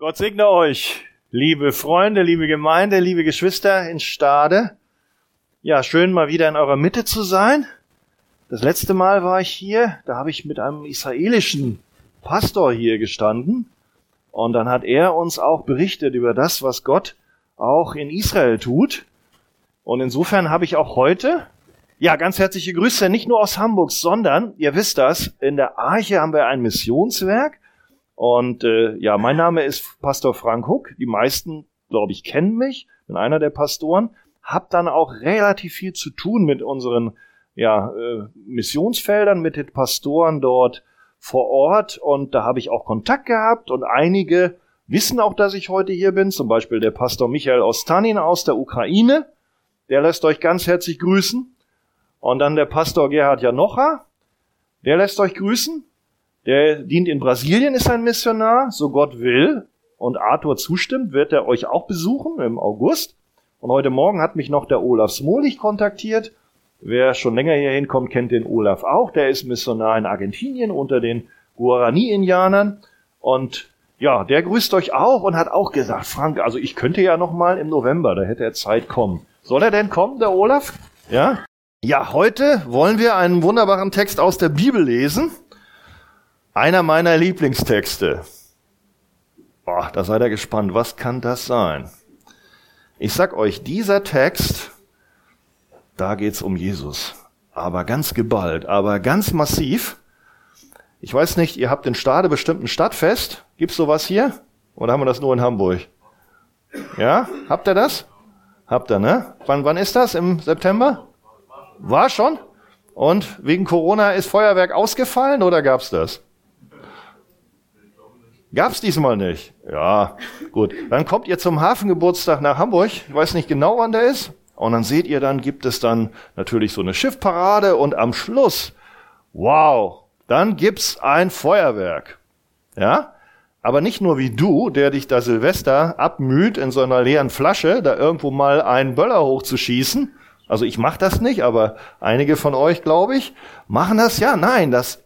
Gott segne euch, liebe Freunde, liebe Gemeinde, liebe Geschwister in Stade. Ja, schön mal wieder in eurer Mitte zu sein. Das letzte Mal war ich hier, da habe ich mit einem israelischen Pastor hier gestanden und dann hat er uns auch berichtet über das, was Gott auch in Israel tut. Und insofern habe ich auch heute, ja, ganz herzliche Grüße, nicht nur aus Hamburg, sondern, ihr wisst das, in der Arche haben wir ein Missionswerk und äh, ja, mein Name ist Pastor Frank Huck. Die meisten, glaube ich, kennen mich. Bin einer der Pastoren. Hab dann auch relativ viel zu tun mit unseren ja, äh, Missionsfeldern, mit den Pastoren dort vor Ort. Und da habe ich auch Kontakt gehabt. Und einige wissen auch, dass ich heute hier bin. Zum Beispiel der Pastor Michael Ostanin aus der Ukraine. Der lässt euch ganz herzlich grüßen. Und dann der Pastor Gerhard Janocha. Der lässt euch grüßen. Der dient in Brasilien, ist ein Missionar, so Gott will und Arthur zustimmt, wird er euch auch besuchen im August. Und heute Morgen hat mich noch der Olaf Smolich kontaktiert. Wer schon länger hier hinkommt, kennt den Olaf auch. Der ist Missionar in Argentinien unter den Guarani-Indianern. Und ja, der grüßt euch auch und hat auch gesagt, Frank, also ich könnte ja noch mal im November, da hätte er Zeit kommen. Soll er denn kommen, der Olaf? Ja? Ja, heute wollen wir einen wunderbaren Text aus der Bibel lesen. Einer meiner Lieblingstexte. Boah, da seid ihr gespannt. Was kann das sein? Ich sag euch, dieser Text, da geht's um Jesus. Aber ganz geballt, aber ganz massiv. Ich weiß nicht, ihr habt in Stade bestimmt ein Stadtfest. Gibt's sowas hier? Oder haben wir das nur in Hamburg? Ja? Habt ihr das? Habt ihr, ne? Wann, wann ist das? Im September? War schon? Und wegen Corona ist Feuerwerk ausgefallen oder gab's das? Gab's diesmal nicht. Ja, gut. Dann kommt ihr zum Hafengeburtstag nach Hamburg. Ich weiß nicht genau, wann der ist. Und dann seht ihr, dann gibt es dann natürlich so eine Schiffparade und am Schluss, wow, dann gibt's ein Feuerwerk. Ja? Aber nicht nur wie du, der dich da Silvester abmüht, in so einer leeren Flasche da irgendwo mal einen Böller hochzuschießen. Also ich mach das nicht, aber einige von euch, glaube ich, machen das ja. Nein, das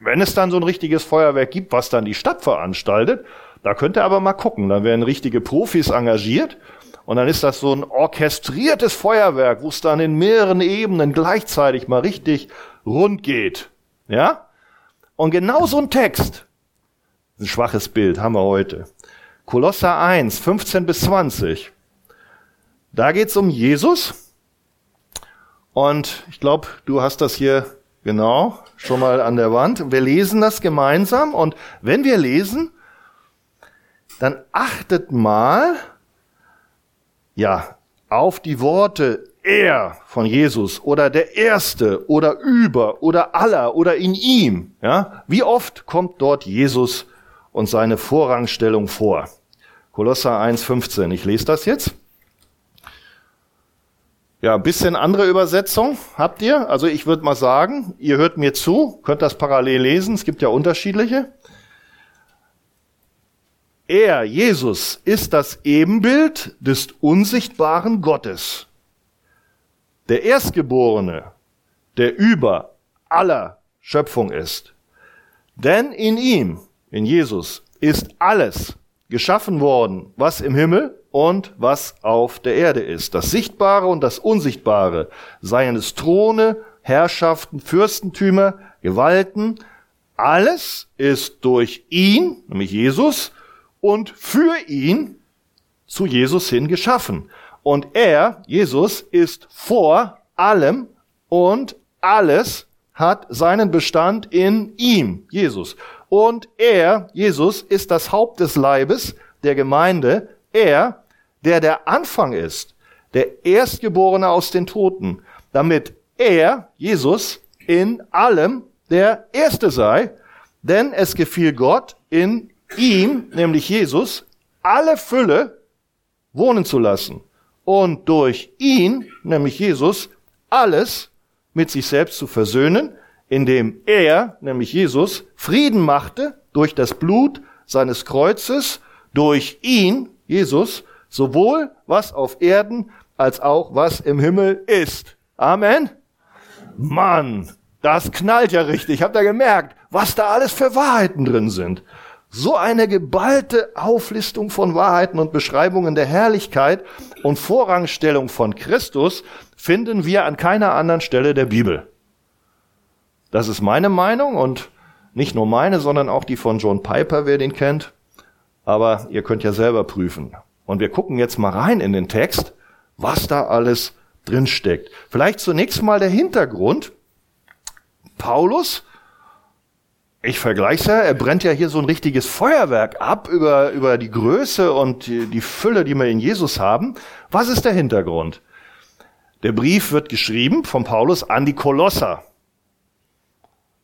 wenn es dann so ein richtiges Feuerwerk gibt, was dann die Stadt veranstaltet, da könnt ihr aber mal gucken. Da werden richtige Profis engagiert und dann ist das so ein orchestriertes Feuerwerk, wo es dann in mehreren Ebenen gleichzeitig mal richtig rund geht. Ja? Und genau so ein Text, ein schwaches Bild haben wir heute. Kolosser 1, 15 bis 20. Da geht's um Jesus. Und ich glaube, du hast das hier Genau, schon mal an der Wand. Wir lesen das gemeinsam und wenn wir lesen, dann achtet mal, ja, auf die Worte er von Jesus oder der Erste oder über oder aller oder in ihm. Ja, wie oft kommt dort Jesus und seine Vorrangstellung vor? Kolosser 1,15. Ich lese das jetzt. Ja, ein bisschen andere Übersetzung habt ihr. Also ich würde mal sagen, ihr hört mir zu, könnt das parallel lesen, es gibt ja unterschiedliche. Er, Jesus, ist das Ebenbild des unsichtbaren Gottes. Der Erstgeborene, der über aller Schöpfung ist. Denn in ihm, in Jesus, ist alles geschaffen worden, was im Himmel und was auf der Erde ist. Das Sichtbare und das Unsichtbare, seien es Throne, Herrschaften, Fürstentümer, Gewalten, alles ist durch ihn, nämlich Jesus, und für ihn zu Jesus hin geschaffen. Und er, Jesus, ist vor allem und alles hat seinen Bestand in ihm, Jesus. Und er, Jesus, ist das Haupt des Leibes der Gemeinde. Er der der Anfang ist, der Erstgeborene aus den Toten, damit er, Jesus, in allem der Erste sei, denn es gefiel Gott in ihm, nämlich Jesus, alle Fülle wohnen zu lassen und durch ihn, nämlich Jesus, alles mit sich selbst zu versöhnen, indem er, nämlich Jesus, Frieden machte durch das Blut seines Kreuzes, durch ihn, Jesus, Sowohl was auf Erden als auch was im Himmel ist. Amen. Mann, das knallt ja richtig. Habt ihr gemerkt, was da alles für Wahrheiten drin sind? So eine geballte Auflistung von Wahrheiten und Beschreibungen der Herrlichkeit und Vorrangstellung von Christus finden wir an keiner anderen Stelle der Bibel. Das ist meine Meinung und nicht nur meine, sondern auch die von John Piper, wer den kennt. Aber ihr könnt ja selber prüfen. Und wir gucken jetzt mal rein in den Text, was da alles drinsteckt. Vielleicht zunächst mal der Hintergrund. Paulus, ich vergleiche ja, er brennt ja hier so ein richtiges Feuerwerk ab über, über die Größe und die Fülle, die wir in Jesus haben. Was ist der Hintergrund? Der Brief wird geschrieben von Paulus an die Kolosser.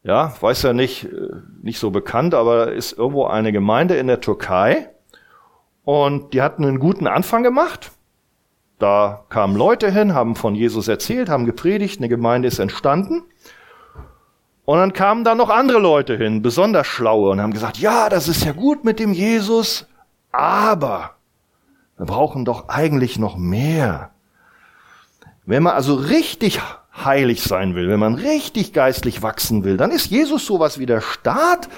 Ja, weiß ja nicht, äh, nicht so bekannt, aber ist irgendwo eine Gemeinde in der Türkei. Und die hatten einen guten Anfang gemacht. Da kamen Leute hin, haben von Jesus erzählt, haben gepredigt, eine Gemeinde ist entstanden. Und dann kamen da noch andere Leute hin, besonders schlaue, und haben gesagt, ja, das ist ja gut mit dem Jesus, aber wir brauchen doch eigentlich noch mehr. Wenn man also richtig heilig sein will, wenn man richtig geistlich wachsen will, dann ist Jesus sowas wie der Staat,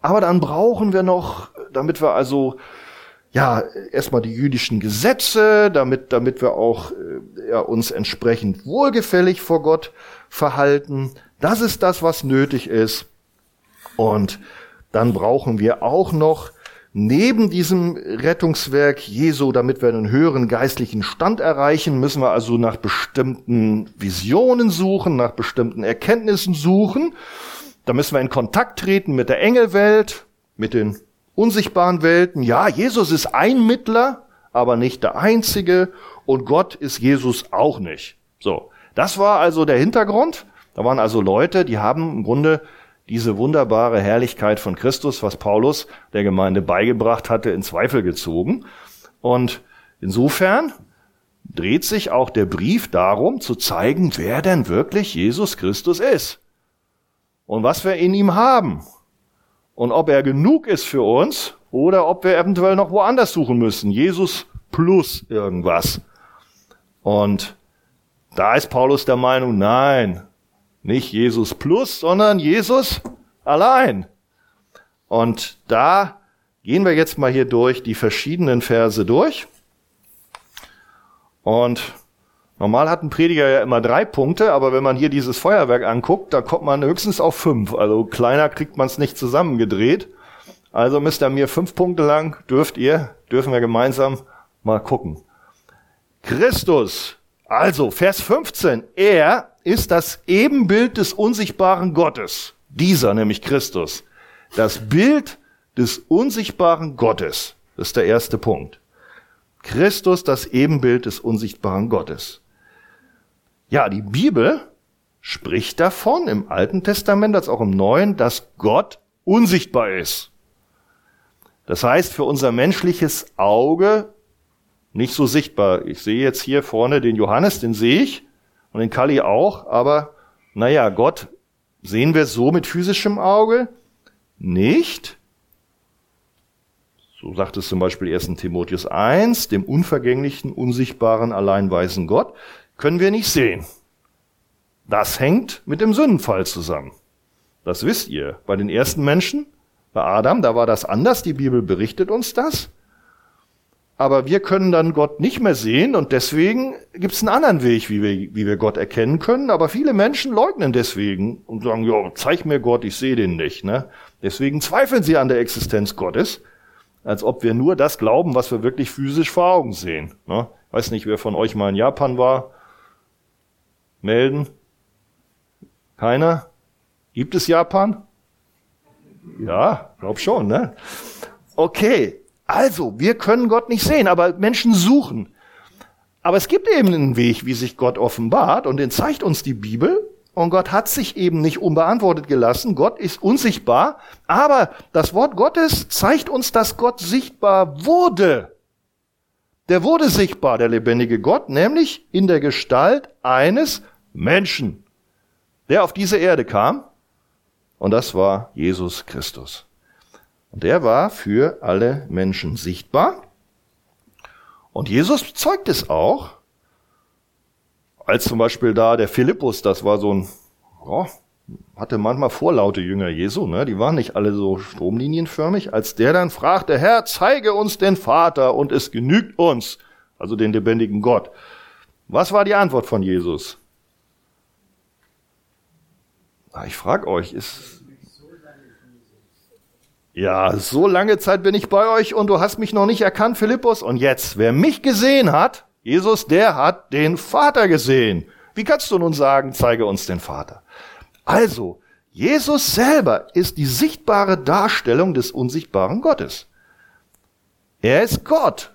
aber dann brauchen wir noch, damit wir also ja erstmal die jüdischen Gesetze, damit damit wir auch äh, ja, uns entsprechend wohlgefällig vor Gott verhalten. Das ist das, was nötig ist. Und dann brauchen wir auch noch Neben diesem Rettungswerk Jesu, damit wir einen höheren geistlichen Stand erreichen, müssen wir also nach bestimmten Visionen suchen, nach bestimmten Erkenntnissen suchen. Da müssen wir in Kontakt treten mit der Engelwelt, mit den unsichtbaren Welten. Ja, Jesus ist ein Mittler, aber nicht der einzige. Und Gott ist Jesus auch nicht. So. Das war also der Hintergrund. Da waren also Leute, die haben im Grunde diese wunderbare Herrlichkeit von Christus, was Paulus der Gemeinde beigebracht hatte, in Zweifel gezogen. Und insofern dreht sich auch der Brief darum, zu zeigen, wer denn wirklich Jesus Christus ist und was wir in ihm haben und ob er genug ist für uns oder ob wir eventuell noch woanders suchen müssen. Jesus plus irgendwas. Und da ist Paulus der Meinung, nein, nicht Jesus plus, sondern Jesus allein. Und da gehen wir jetzt mal hier durch die verschiedenen Verse durch. Und normal hat ein Prediger ja immer drei Punkte, aber wenn man hier dieses Feuerwerk anguckt, da kommt man höchstens auf fünf. Also kleiner kriegt man es nicht zusammengedreht. Also müsst ihr mir fünf Punkte lang, dürft ihr, dürfen wir gemeinsam mal gucken. Christus, also Vers 15, er ist das Ebenbild des unsichtbaren Gottes. Dieser, nämlich Christus. Das Bild des unsichtbaren Gottes. Das ist der erste Punkt. Christus, das Ebenbild des unsichtbaren Gottes. Ja, die Bibel spricht davon im Alten Testament als auch im Neuen, dass Gott unsichtbar ist. Das heißt, für unser menschliches Auge nicht so sichtbar. Ich sehe jetzt hier vorne den Johannes, den sehe ich und den Kali auch, aber naja, Gott sehen wir so mit physischem Auge nicht. So sagt es zum Beispiel 1. Timotheus 1, dem unvergänglichen, unsichtbaren, alleinweisen Gott, können wir nicht sehen. Das hängt mit dem Sündenfall zusammen. Das wisst ihr. Bei den ersten Menschen, bei Adam, da war das anders. Die Bibel berichtet uns das. Aber wir können dann Gott nicht mehr sehen und deswegen gibt es einen anderen Weg, wie wir, wie wir Gott erkennen können. Aber viele Menschen leugnen deswegen und sagen, ja, zeig mir Gott, ich sehe den nicht. Ne? Deswegen zweifeln sie an der Existenz Gottes, als ob wir nur das glauben, was wir wirklich physisch vor Augen sehen. Ne? Weiß nicht, wer von euch mal in Japan war. Melden? Keiner? Gibt es Japan? Ja, glaub schon, ne? Okay, also, wir können Gott nicht sehen, aber Menschen suchen. Aber es gibt eben einen Weg, wie sich Gott offenbart, und den zeigt uns die Bibel. Und Gott hat sich eben nicht unbeantwortet gelassen. Gott ist unsichtbar. Aber das Wort Gottes zeigt uns, dass Gott sichtbar wurde. Der wurde sichtbar, der lebendige Gott, nämlich in der Gestalt eines Menschen, der auf diese Erde kam. Und das war Jesus Christus. Und der war für alle Menschen sichtbar. Und Jesus zeugt es auch, als zum Beispiel da der Philippus, das war so ein, oh, hatte manchmal vorlaute Jünger Jesu, ne? die waren nicht alle so stromlinienförmig, als der dann fragte, Herr, zeige uns den Vater und es genügt uns, also den lebendigen Gott. Was war die Antwort von Jesus? Ich frage euch, ist ja, so lange Zeit bin ich bei euch und du hast mich noch nicht erkannt, Philippus. Und jetzt, wer mich gesehen hat, Jesus, der hat den Vater gesehen. Wie kannst du nun sagen, zeige uns den Vater? Also, Jesus selber ist die sichtbare Darstellung des unsichtbaren Gottes. Er ist Gott.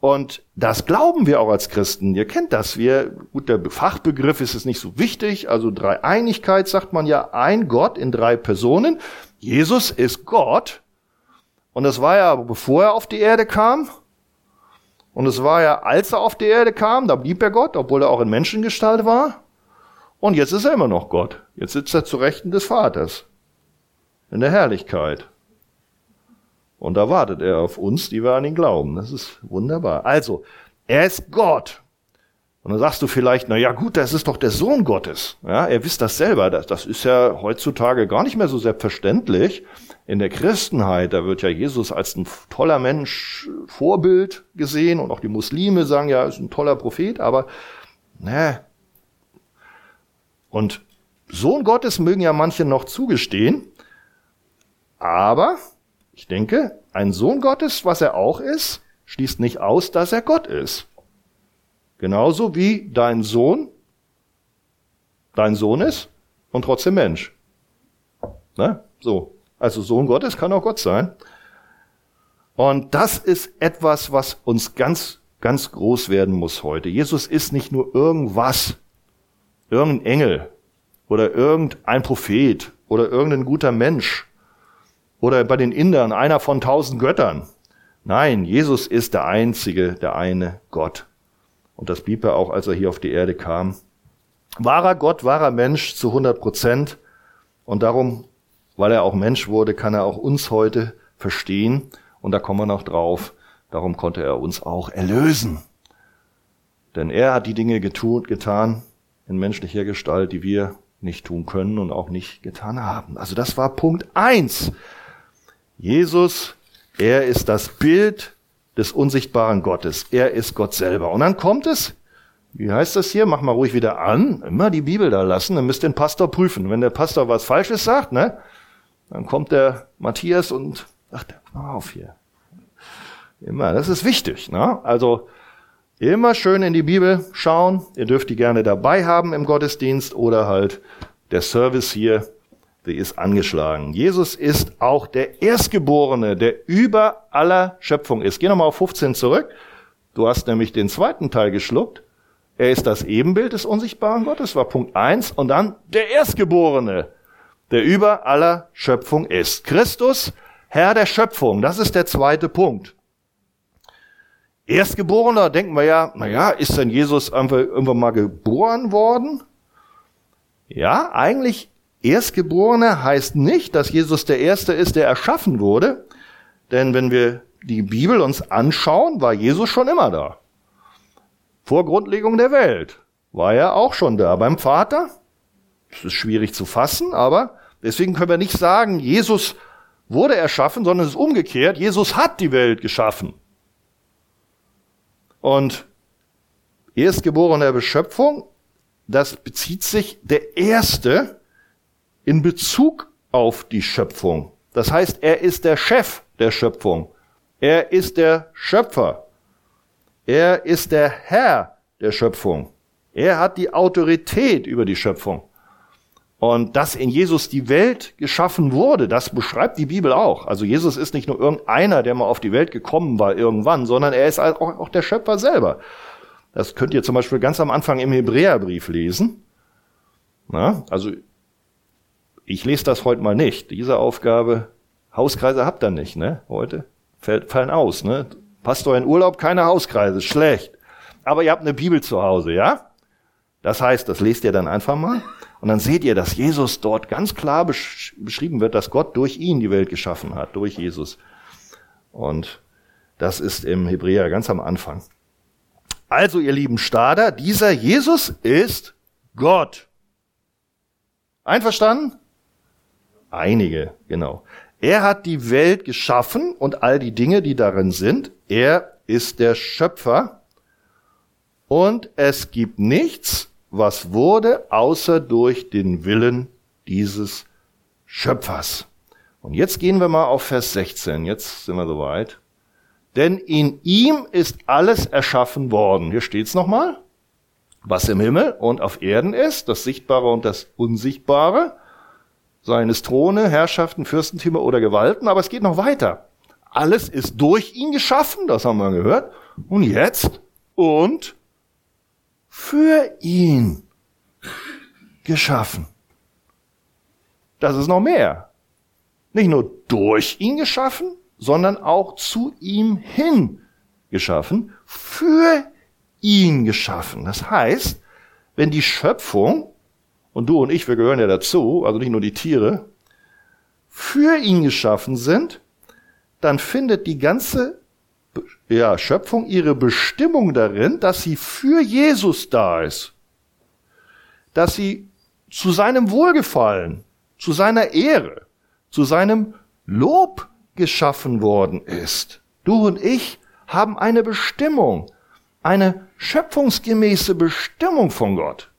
Und das glauben wir auch als Christen. Ihr kennt das. Wir, gut, der Fachbegriff ist es nicht so wichtig. Also Dreieinigkeit sagt man ja ein Gott in drei Personen. Jesus ist Gott. Und das war ja, bevor er auf die Erde kam. Und es war ja, als er auf die Erde kam, da blieb er Gott, obwohl er auch in Menschengestalt war. Und jetzt ist er immer noch Gott. Jetzt sitzt er zu Rechten des Vaters. In der Herrlichkeit. Und da wartet er auf uns, die wir an ihn glauben. Das ist wunderbar. Also, er ist Gott. Und dann sagst du vielleicht, na ja, gut, das ist doch der Sohn Gottes. Ja, er wisst das selber. Das, das ist ja heutzutage gar nicht mehr so selbstverständlich. In der Christenheit, da wird ja Jesus als ein toller Mensch Vorbild gesehen und auch die Muslime sagen ja, er ist ein toller Prophet, aber, ne. Und Sohn Gottes mögen ja manche noch zugestehen, aber ich denke, ein Sohn Gottes, was er auch ist, schließt nicht aus, dass er Gott ist. Genauso wie dein Sohn dein Sohn ist und trotzdem Mensch. Ne? So. Also Sohn Gottes kann auch Gott sein. Und das ist etwas, was uns ganz, ganz groß werden muss heute. Jesus ist nicht nur irgendwas, irgendein Engel oder irgendein Prophet oder irgendein guter Mensch, oder bei den Indern einer von tausend Göttern. Nein, Jesus ist der einzige, der eine Gott. Und das blieb er auch, als er hier auf die Erde kam. Wahrer Gott, wahrer Mensch zu 100 Prozent. Und darum, weil er auch Mensch wurde, kann er auch uns heute verstehen. Und da kommen wir noch drauf. Darum konnte er uns auch erlösen. Denn er hat die Dinge getun, getan in menschlicher Gestalt, die wir nicht tun können und auch nicht getan haben. Also das war Punkt eins. Jesus, er ist das Bild des unsichtbaren Gottes. Er ist Gott selber. Und dann kommt es, wie heißt das hier? Mach mal ruhig wieder an. Immer die Bibel da lassen. Dann müsst ihr den Pastor prüfen. Wenn der Pastor was Falsches sagt, ne, dann kommt der Matthias und sagt, mach auf hier. Immer. Das ist wichtig, ne? Also, immer schön in die Bibel schauen. Ihr dürft die gerne dabei haben im Gottesdienst oder halt der Service hier die ist angeschlagen. Jesus ist auch der Erstgeborene, der über aller Schöpfung ist. Geh nochmal auf 15 zurück. Du hast nämlich den zweiten Teil geschluckt. Er ist das Ebenbild des unsichtbaren Gottes, war Punkt eins. Und dann der Erstgeborene, der über aller Schöpfung ist. Christus, Herr der Schöpfung, das ist der zweite Punkt. Erstgeborener, denken wir ja, naja, ist denn Jesus irgendwann mal geboren worden? Ja, eigentlich Erstgeborene heißt nicht, dass Jesus der Erste ist, der erschaffen wurde. Denn wenn wir die Bibel uns anschauen, war Jesus schon immer da. Vor Grundlegung der Welt war er auch schon da. Beim Vater, das ist schwierig zu fassen, aber deswegen können wir nicht sagen, Jesus wurde erschaffen, sondern es ist umgekehrt. Jesus hat die Welt geschaffen. Und erstgeborener Beschöpfung, das bezieht sich der Erste, in Bezug auf die Schöpfung. Das heißt, er ist der Chef der Schöpfung. Er ist der Schöpfer. Er ist der Herr der Schöpfung. Er hat die Autorität über die Schöpfung. Und dass in Jesus die Welt geschaffen wurde, das beschreibt die Bibel auch. Also Jesus ist nicht nur irgendeiner, der mal auf die Welt gekommen war irgendwann, sondern er ist auch, der Schöpfer selber. Das könnt ihr zum Beispiel ganz am Anfang im Hebräerbrief lesen. Na, also ich lese das heute mal nicht. Diese Aufgabe, Hauskreise habt ihr nicht, ne? Heute fallen aus, ne? Pastor in Urlaub, keine Hauskreise, schlecht. Aber ihr habt eine Bibel zu Hause, ja? Das heißt, das lest ihr dann einfach mal. Und dann seht ihr, dass Jesus dort ganz klar besch beschrieben wird, dass Gott durch ihn die Welt geschaffen hat, durch Jesus. Und das ist im Hebräer ganz am Anfang. Also, ihr lieben Stader, dieser Jesus ist Gott. Einverstanden? Einige, genau. Er hat die Welt geschaffen und all die Dinge, die darin sind. Er ist der Schöpfer. Und es gibt nichts, was wurde, außer durch den Willen dieses Schöpfers. Und jetzt gehen wir mal auf Vers 16. Jetzt sind wir soweit. Denn in ihm ist alles erschaffen worden. Hier steht's nochmal. Was im Himmel und auf Erden ist, das Sichtbare und das Unsichtbare seien es Throne, Herrschaften, Fürstentümer oder Gewalten, aber es geht noch weiter. Alles ist durch ihn geschaffen, das haben wir gehört. Und jetzt und für ihn geschaffen. Das ist noch mehr. Nicht nur durch ihn geschaffen, sondern auch zu ihm hin geschaffen, für ihn geschaffen. Das heißt, wenn die Schöpfung und du und ich, wir gehören ja dazu, also nicht nur die Tiere, für ihn geschaffen sind, dann findet die ganze ja, Schöpfung ihre Bestimmung darin, dass sie für Jesus da ist. Dass sie zu seinem Wohlgefallen, zu seiner Ehre, zu seinem Lob geschaffen worden ist. Du und ich haben eine Bestimmung, eine schöpfungsgemäße Bestimmung von Gott.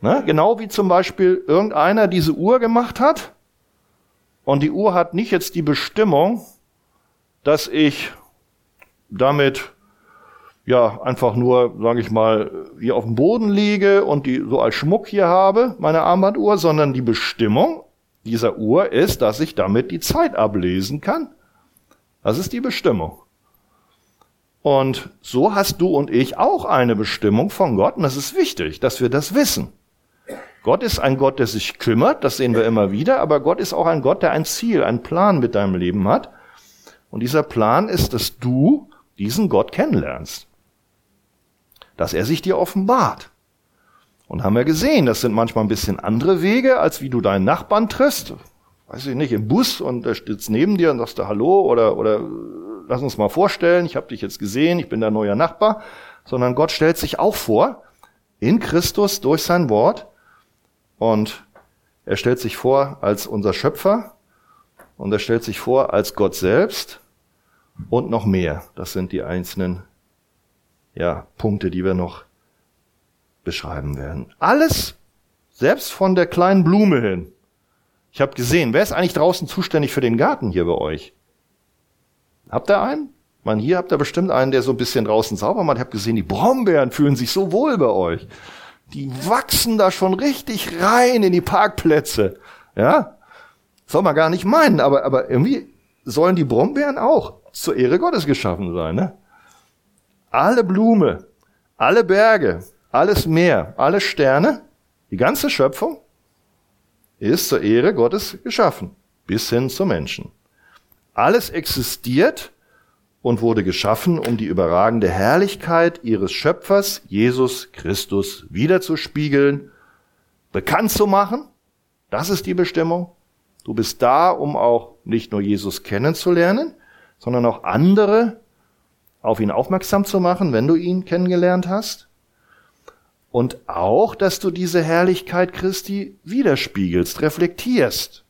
Ne? Genau wie zum Beispiel irgendeiner diese Uhr gemacht hat. Und die Uhr hat nicht jetzt die Bestimmung, dass ich damit ja einfach nur, sage ich mal, hier auf dem Boden liege und die so als Schmuck hier habe, meine Armbanduhr, sondern die Bestimmung dieser Uhr ist, dass ich damit die Zeit ablesen kann. Das ist die Bestimmung. Und so hast du und ich auch eine Bestimmung von Gott und das ist wichtig, dass wir das wissen. Gott ist ein Gott, der sich kümmert, das sehen wir immer wieder, aber Gott ist auch ein Gott, der ein Ziel, einen Plan mit deinem Leben hat. Und dieser Plan ist, dass du diesen Gott kennenlernst. Dass er sich dir offenbart. Und haben wir gesehen, das sind manchmal ein bisschen andere Wege, als wie du deinen Nachbarn triffst. Weiß ich nicht, im Bus und der sitzt neben dir und sagst du Hallo oder, oder lass uns mal vorstellen, ich habe dich jetzt gesehen, ich bin dein neuer Nachbar, sondern Gott stellt sich auch vor, in Christus durch sein Wort und er stellt sich vor als unser Schöpfer und er stellt sich vor als Gott selbst und noch mehr. Das sind die einzelnen ja, Punkte, die wir noch beschreiben werden. Alles, selbst von der kleinen Blume hin. Ich habe gesehen, wer ist eigentlich draußen zuständig für den Garten hier bei euch? Habt ihr einen? Man, hier habt ihr bestimmt einen, der so ein bisschen draußen sauber macht. Ich habe gesehen, die Brombeeren fühlen sich so wohl bei euch. Die wachsen da schon richtig rein in die Parkplätze. Ja? Soll man gar nicht meinen, aber, aber irgendwie sollen die Brombeeren auch zur Ehre Gottes geschaffen sein. Ne? Alle Blume, alle Berge, alles Meer, alle Sterne, die ganze Schöpfung ist zur Ehre Gottes geschaffen, bis hin zum Menschen. Alles existiert und wurde geschaffen, um die überragende Herrlichkeit ihres Schöpfers, Jesus Christus, wiederzuspiegeln, bekannt zu machen. Das ist die Bestimmung. Du bist da, um auch nicht nur Jesus kennenzulernen, sondern auch andere auf ihn aufmerksam zu machen, wenn du ihn kennengelernt hast. Und auch, dass du diese Herrlichkeit Christi widerspiegelst, reflektierst.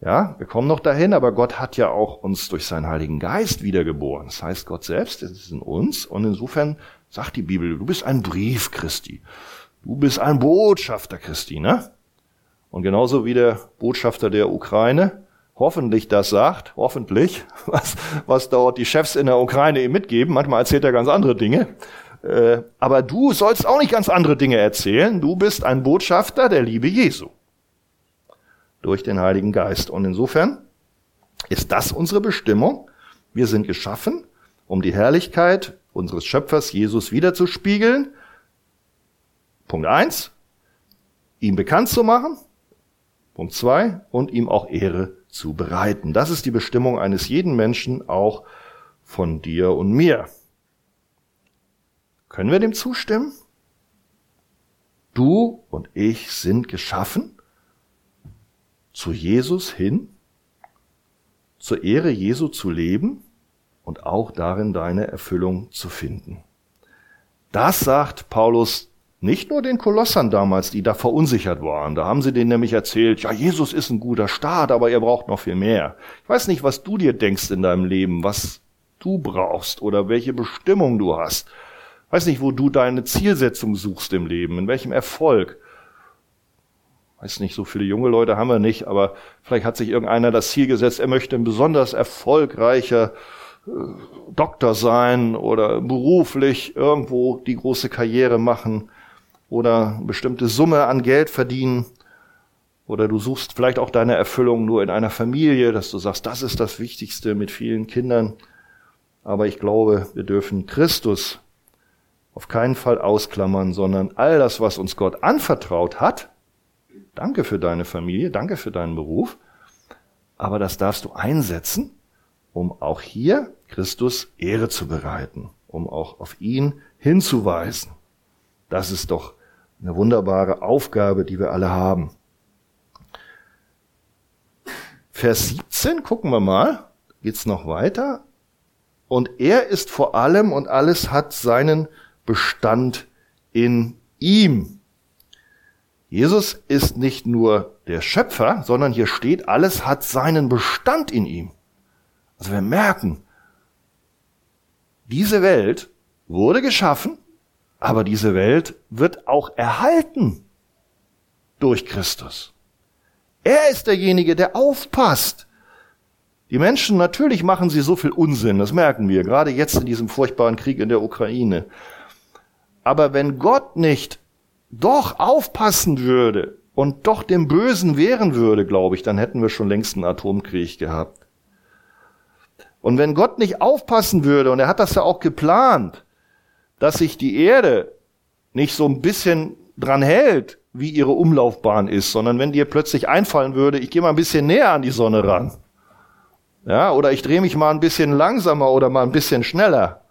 Ja, wir kommen noch dahin, aber Gott hat ja auch uns durch seinen Heiligen Geist wiedergeboren. Das heißt, Gott selbst ist in uns und insofern sagt die Bibel, du bist ein Brief Christi. Du bist ein Botschafter Christi, ne? Und genauso wie der Botschafter der Ukraine hoffentlich das sagt, hoffentlich, was, was dort die Chefs in der Ukraine ihm mitgeben. Manchmal erzählt er ganz andere Dinge. Äh, aber du sollst auch nicht ganz andere Dinge erzählen. Du bist ein Botschafter der Liebe Jesu durch den Heiligen Geist. Und insofern ist das unsere Bestimmung. Wir sind geschaffen, um die Herrlichkeit unseres Schöpfers Jesus wiederzuspiegeln. Punkt eins, ihm bekannt zu machen. Punkt zwei, und ihm auch Ehre zu bereiten. Das ist die Bestimmung eines jeden Menschen, auch von dir und mir. Können wir dem zustimmen? Du und ich sind geschaffen, zu Jesus hin, zur Ehre Jesu zu leben und auch darin deine Erfüllung zu finden. Das sagt Paulus Nicht nur den Kolossern damals, die da verunsichert waren. Da haben sie denen nämlich erzählt, ja, Jesus ist ein guter Staat, aber ihr braucht noch viel mehr. Ich weiß nicht, was du dir denkst in deinem Leben, was du brauchst oder welche Bestimmung du hast. Ich weiß nicht, wo du deine Zielsetzung suchst im Leben, in welchem Erfolg. Weiß nicht, so viele junge Leute haben wir nicht, aber vielleicht hat sich irgendeiner das Ziel gesetzt, er möchte ein besonders erfolgreicher äh, Doktor sein oder beruflich irgendwo die große Karriere machen oder bestimmte Summe an Geld verdienen. Oder du suchst vielleicht auch deine Erfüllung nur in einer Familie, dass du sagst, das ist das Wichtigste mit vielen Kindern. Aber ich glaube, wir dürfen Christus auf keinen Fall ausklammern, sondern all das, was uns Gott anvertraut hat, danke für deine Familie, danke für deinen Beruf, aber das darfst du einsetzen, um auch hier Christus Ehre zu bereiten, um auch auf ihn hinzuweisen. Das ist doch eine wunderbare Aufgabe, die wir alle haben. Vers 17, gucken wir mal, geht's noch weiter. Und er ist vor allem und alles hat seinen Bestand in ihm. Jesus ist nicht nur der Schöpfer, sondern hier steht, alles hat seinen Bestand in ihm. Also wir merken, diese Welt wurde geschaffen aber diese Welt wird auch erhalten durch Christus. Er ist derjenige, der aufpasst. Die Menschen, natürlich machen sie so viel Unsinn, das merken wir, gerade jetzt in diesem furchtbaren Krieg in der Ukraine. Aber wenn Gott nicht doch aufpassen würde und doch dem Bösen wehren würde, glaube ich, dann hätten wir schon längst einen Atomkrieg gehabt. Und wenn Gott nicht aufpassen würde, und er hat das ja auch geplant, dass sich die Erde nicht so ein bisschen dran hält, wie ihre Umlaufbahn ist, sondern wenn dir plötzlich einfallen würde, ich gehe mal ein bisschen näher an die Sonne ran. Ja, oder ich drehe mich mal ein bisschen langsamer oder mal ein bisschen schneller.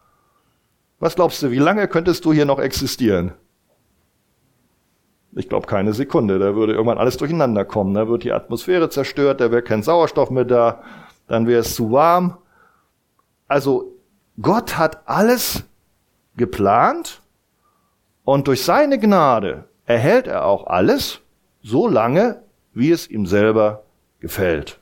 Was glaubst du, wie lange könntest du hier noch existieren? Ich glaube keine Sekunde. Da würde irgendwann alles durcheinander kommen. Da wird die Atmosphäre zerstört, da wäre kein Sauerstoff mehr da, dann wäre es zu warm. Also Gott hat alles geplant und durch seine Gnade erhält er auch alles so lange, wie es ihm selber gefällt.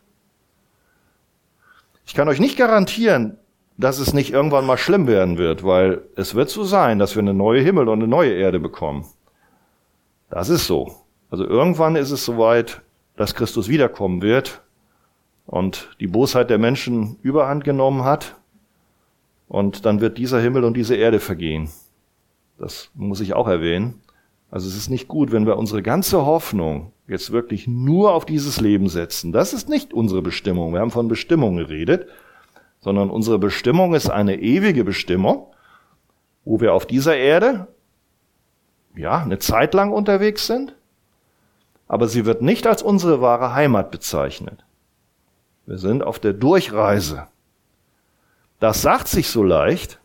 Ich kann euch nicht garantieren, dass es nicht irgendwann mal schlimm werden wird, weil es wird so sein, dass wir eine neue Himmel und eine neue Erde bekommen. Das ist so. Also irgendwann ist es soweit, dass Christus wiederkommen wird und die Bosheit der Menschen überhand genommen hat und dann wird dieser Himmel und diese Erde vergehen. Das muss ich auch erwähnen. Also es ist nicht gut, wenn wir unsere ganze Hoffnung jetzt wirklich nur auf dieses Leben setzen. Das ist nicht unsere Bestimmung. Wir haben von Bestimmung geredet, sondern unsere Bestimmung ist eine ewige Bestimmung, wo wir auf dieser Erde ja eine Zeit lang unterwegs sind, aber sie wird nicht als unsere wahre Heimat bezeichnet. Wir sind auf der Durchreise. Das sagt sich so leicht,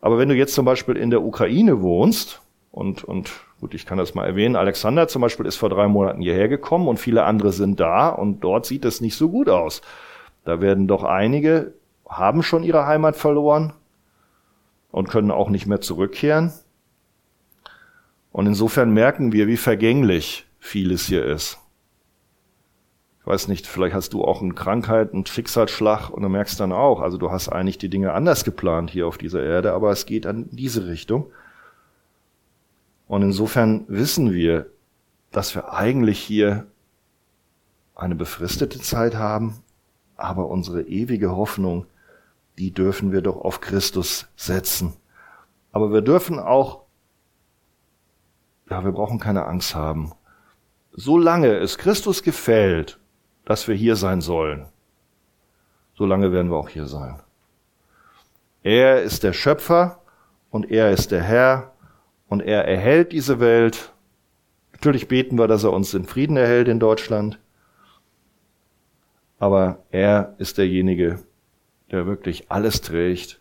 aber wenn du jetzt zum Beispiel in der Ukraine wohnst, und, und gut, ich kann das mal erwähnen, Alexander zum Beispiel ist vor drei Monaten hierher gekommen und viele andere sind da und dort sieht es nicht so gut aus. Da werden doch einige, haben schon ihre Heimat verloren und können auch nicht mehr zurückkehren. Und insofern merken wir, wie vergänglich vieles hier ist weiß nicht, vielleicht hast du auch eine Krankheit, einen Schicksalsschlag und du merkst dann auch, also du hast eigentlich die Dinge anders geplant hier auf dieser Erde, aber es geht an diese Richtung. Und insofern wissen wir, dass wir eigentlich hier eine befristete Zeit haben, aber unsere ewige Hoffnung, die dürfen wir doch auf Christus setzen. Aber wir dürfen auch, ja, wir brauchen keine Angst haben. Solange es Christus gefällt, dass wir hier sein sollen. Solange werden wir auch hier sein. Er ist der Schöpfer und er ist der Herr und er erhält diese Welt. Natürlich beten wir, dass er uns in Frieden erhält in Deutschland. Aber er ist derjenige, der wirklich alles trägt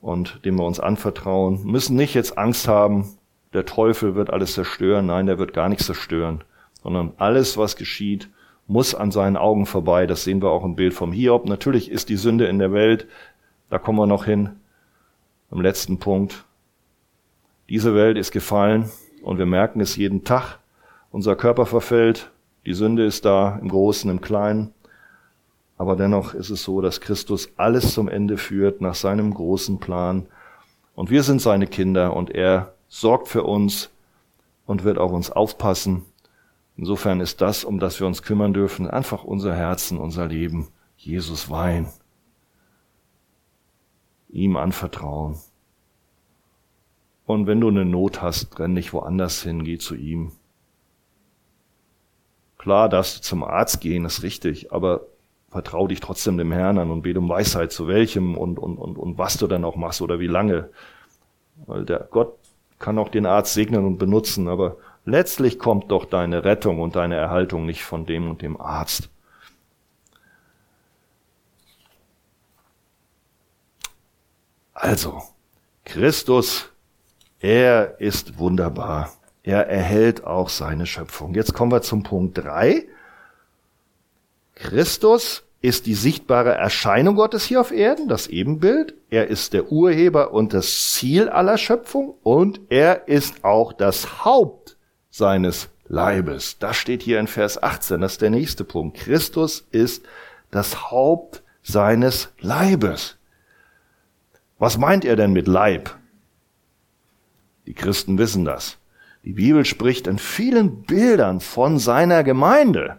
und dem wir uns anvertrauen. Müssen nicht jetzt Angst haben, der Teufel wird alles zerstören. Nein, der wird gar nichts zerstören, sondern alles, was geschieht, muss an seinen Augen vorbei. Das sehen wir auch im Bild vom Hiob. Natürlich ist die Sünde in der Welt. Da kommen wir noch hin. Am letzten Punkt. Diese Welt ist gefallen. und wir merken es jeden Tag. Unser Körper verfällt, die Sünde ist da im Großen, im Kleinen. Aber dennoch ist es so, dass Christus alles zum Ende führt nach seinem großen Plan. Und wir sind seine Kinder und er sorgt für uns und wird auf uns aufpassen. Insofern ist das, um das wir uns kümmern dürfen, einfach unser Herzen, unser Leben, Jesus weihen. Ihm anvertrauen. Und wenn du eine Not hast, renn nicht woanders hin, geh zu ihm. Klar darfst du zum Arzt gehen, ist richtig, aber vertrau dich trotzdem dem Herrn an und bete um Weisheit zu welchem und, und, und, und was du dann auch machst oder wie lange. Weil der Gott kann auch den Arzt segnen und benutzen, aber letztlich kommt doch deine Rettung und deine Erhaltung nicht von dem und dem Arzt. Also, Christus, er ist wunderbar. Er erhält auch seine Schöpfung. Jetzt kommen wir zum Punkt drei. Christus ist die sichtbare Erscheinung Gottes hier auf Erden, das Ebenbild. Er ist der Urheber und das Ziel aller Schöpfung und er ist auch das Haupt seines Leibes. Das steht hier in Vers 18, das ist der nächste Punkt. Christus ist das Haupt seines Leibes. Was meint er denn mit Leib? Die Christen wissen das. Die Bibel spricht in vielen Bildern von seiner Gemeinde.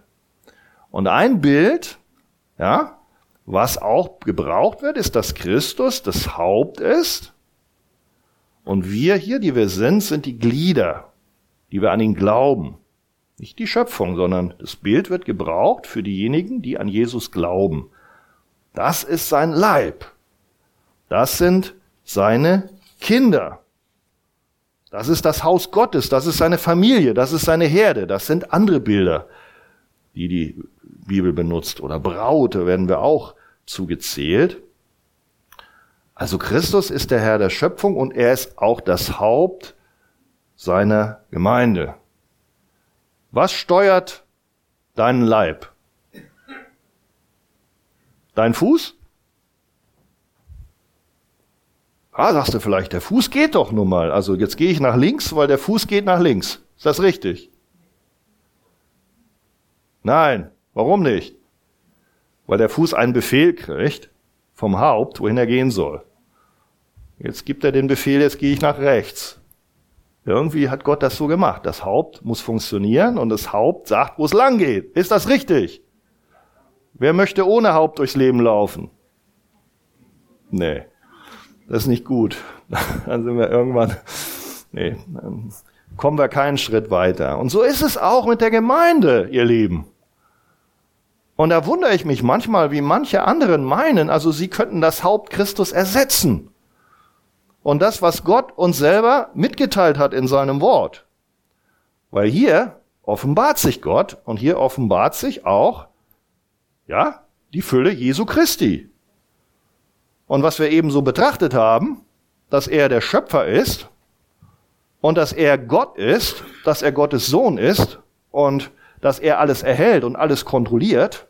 Und ein Bild, ja, was auch gebraucht wird, ist, dass Christus das Haupt ist. Und wir hier, die wir sind, sind die Glieder, die wir an ihn glauben. Nicht die Schöpfung, sondern das Bild wird gebraucht für diejenigen, die an Jesus glauben. Das ist sein Leib. Das sind seine Kinder. Das ist das Haus Gottes, das ist seine Familie, das ist seine Herde, das sind andere Bilder, die die Bibel benutzt. Oder Braute werden wir auch zugezählt. Also Christus ist der Herr der Schöpfung und er ist auch das Haupt seiner Gemeinde. Was steuert deinen Leib? Dein Fuß? Ah, sagst du vielleicht, der Fuß geht doch nun mal. Also jetzt gehe ich nach links, weil der Fuß geht nach links. Ist das richtig? Nein. Warum nicht? Weil der Fuß einen Befehl kriegt vom Haupt, wohin er gehen soll. Jetzt gibt er den Befehl, jetzt gehe ich nach rechts. Irgendwie hat Gott das so gemacht. Das Haupt muss funktionieren und das Haupt sagt, wo es lang geht. Ist das richtig? Wer möchte ohne Haupt durchs Leben laufen? Nee. Das ist nicht gut. Dann sind wir irgendwann, nee, kommen wir keinen Schritt weiter. Und so ist es auch mit der Gemeinde, ihr Lieben. Und da wundere ich mich manchmal, wie manche anderen meinen, also sie könnten das Haupt Christus ersetzen. Und das, was Gott uns selber mitgeteilt hat in seinem Wort. Weil hier offenbart sich Gott und hier offenbart sich auch, ja, die Fülle Jesu Christi. Und was wir eben so betrachtet haben, dass er der Schöpfer ist und dass er Gott ist, dass er Gottes Sohn ist und dass er alles erhält und alles kontrolliert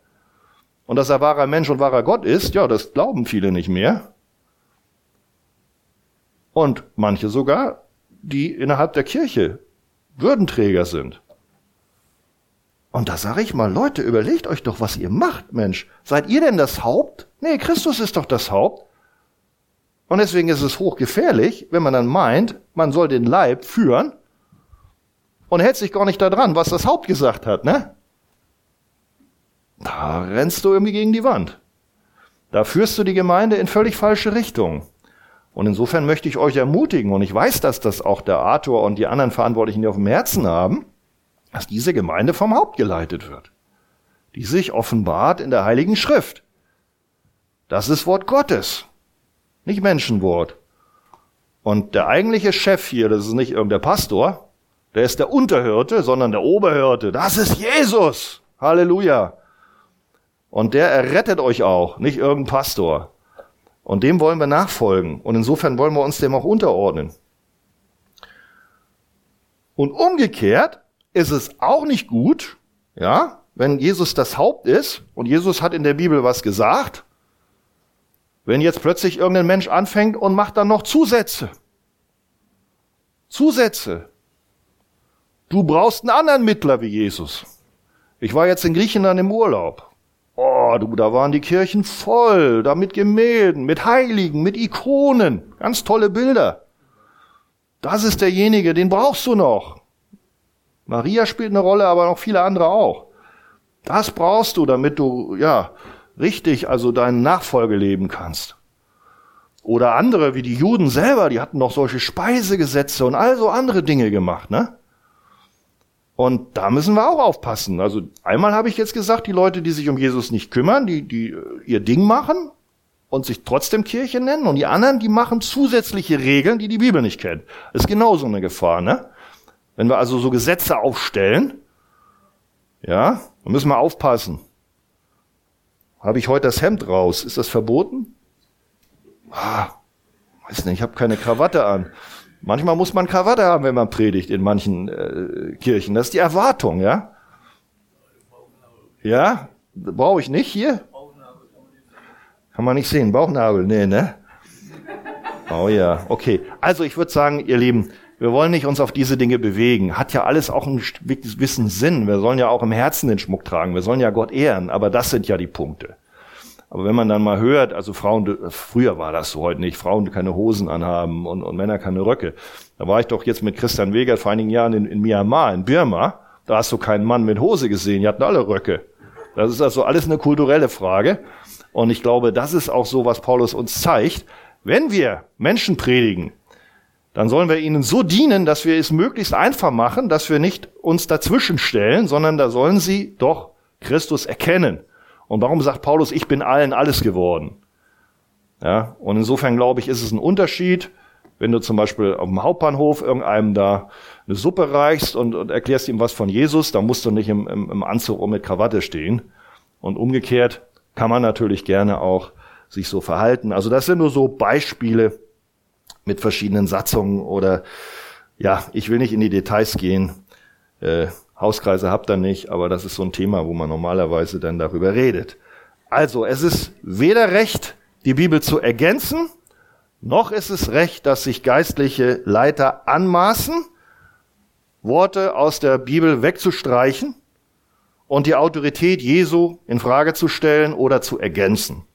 und dass er wahrer Mensch und wahrer Gott ist, ja, das glauben viele nicht mehr. Und manche sogar, die innerhalb der Kirche Würdenträger sind. Und da sage ich mal, Leute, überlegt euch doch, was ihr macht, Mensch. Seid ihr denn das Haupt? Nee, Christus ist doch das Haupt. Und deswegen ist es hochgefährlich, wenn man dann meint, man soll den Leib führen und hält sich gar nicht daran, was das Haupt gesagt hat, ne? Da rennst du irgendwie gegen die Wand. Da führst du die Gemeinde in völlig falsche Richtung. Und insofern möchte ich euch ermutigen, und ich weiß, dass das auch der Arthur und die anderen Verantwortlichen, die auf dem Herzen haben, dass diese Gemeinde vom Haupt geleitet wird. Die sich offenbart in der Heiligen Schrift. Das ist Wort Gottes nicht Menschenwort. Und der eigentliche Chef hier, das ist nicht irgendein Pastor, der ist der Unterhirte, sondern der Oberhirte. Das ist Jesus. Halleluja. Und der errettet euch auch, nicht irgendein Pastor. Und dem wollen wir nachfolgen. Und insofern wollen wir uns dem auch unterordnen. Und umgekehrt ist es auch nicht gut, ja, wenn Jesus das Haupt ist und Jesus hat in der Bibel was gesagt wenn jetzt plötzlich irgendein Mensch anfängt und macht dann noch Zusätze. Zusätze. Du brauchst einen anderen Mittler wie Jesus. Ich war jetzt in Griechenland im Urlaub. Oh, du, da waren die Kirchen voll, da mit Gemälden, mit Heiligen, mit Ikonen, ganz tolle Bilder. Das ist derjenige, den brauchst du noch. Maria spielt eine Rolle, aber noch viele andere auch. Das brauchst du, damit du, ja, richtig, also deinen Nachfolge leben kannst. Oder andere, wie die Juden selber, die hatten noch solche Speisegesetze und all so andere Dinge gemacht, ne? Und da müssen wir auch aufpassen. Also einmal habe ich jetzt gesagt, die Leute, die sich um Jesus nicht kümmern, die, die äh, ihr Ding machen und sich trotzdem Kirche nennen. Und die anderen, die machen zusätzliche Regeln, die die Bibel nicht kennt. Das ist genauso eine Gefahr, ne? Wenn wir also so Gesetze aufstellen, ja, dann müssen wir aufpassen. Habe ich heute das Hemd raus? Ist das verboten? Ah, weiß nicht, ich habe keine Krawatte an. Manchmal muss man Krawatte haben, wenn man predigt in manchen äh, Kirchen. Das ist die Erwartung, ja? Ja? Brauche ich nicht hier? Kann man nicht sehen. Bauchnabel, nee, ne? Oh ja, okay. Also ich würde sagen, ihr Lieben, wir wollen nicht uns auf diese Dinge bewegen. Hat ja alles auch einen gewissen Sinn. Wir sollen ja auch im Herzen den Schmuck tragen. Wir sollen ja Gott ehren. Aber das sind ja die Punkte. Aber wenn man dann mal hört, also Frauen, früher war das so heute nicht, Frauen keine Hosen anhaben und, und Männer keine Röcke. Da war ich doch jetzt mit Christian Weger vor einigen Jahren in, in Myanmar, in Birma. Da hast du keinen Mann mit Hose gesehen. Die hatten alle Röcke. Das ist also alles eine kulturelle Frage. Und ich glaube, das ist auch so, was Paulus uns zeigt. Wenn wir Menschen predigen, dann sollen wir ihnen so dienen, dass wir es möglichst einfach machen, dass wir nicht uns dazwischen stellen, sondern da sollen sie doch Christus erkennen. Und warum sagt Paulus, ich bin allen alles geworden? Ja, und insofern glaube ich, ist es ein Unterschied, wenn du zum Beispiel auf dem Hauptbahnhof irgendeinem da eine Suppe reichst und, und erklärst ihm was von Jesus, dann musst du nicht im, im, im Anzug und mit Krawatte stehen. Und umgekehrt kann man natürlich gerne auch sich so verhalten. Also das sind nur so Beispiele, mit verschiedenen Satzungen oder ja, ich will nicht in die Details gehen. Äh, Hauskreise habt ihr nicht, aber das ist so ein Thema, wo man normalerweise dann darüber redet. Also, es ist weder recht, die Bibel zu ergänzen, noch ist es recht, dass sich geistliche Leiter anmaßen, Worte aus der Bibel wegzustreichen und die Autorität Jesu in Frage zu stellen oder zu ergänzen.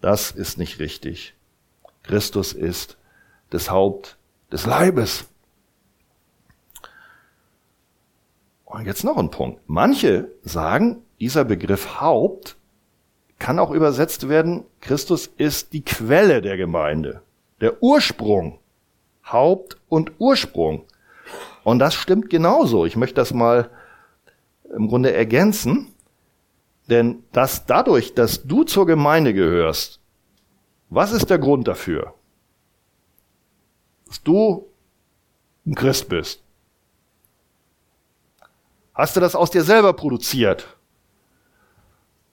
Das ist nicht richtig. Christus ist das Haupt des Leibes. Und jetzt noch ein Punkt. Manche sagen, dieser Begriff Haupt kann auch übersetzt werden, Christus ist die Quelle der Gemeinde, der Ursprung. Haupt und Ursprung. Und das stimmt genauso. Ich möchte das mal im Grunde ergänzen. Denn dass dadurch, dass du zur Gemeinde gehörst, was ist der Grund dafür? Dass du ein Christ bist? Hast du das aus dir selber produziert?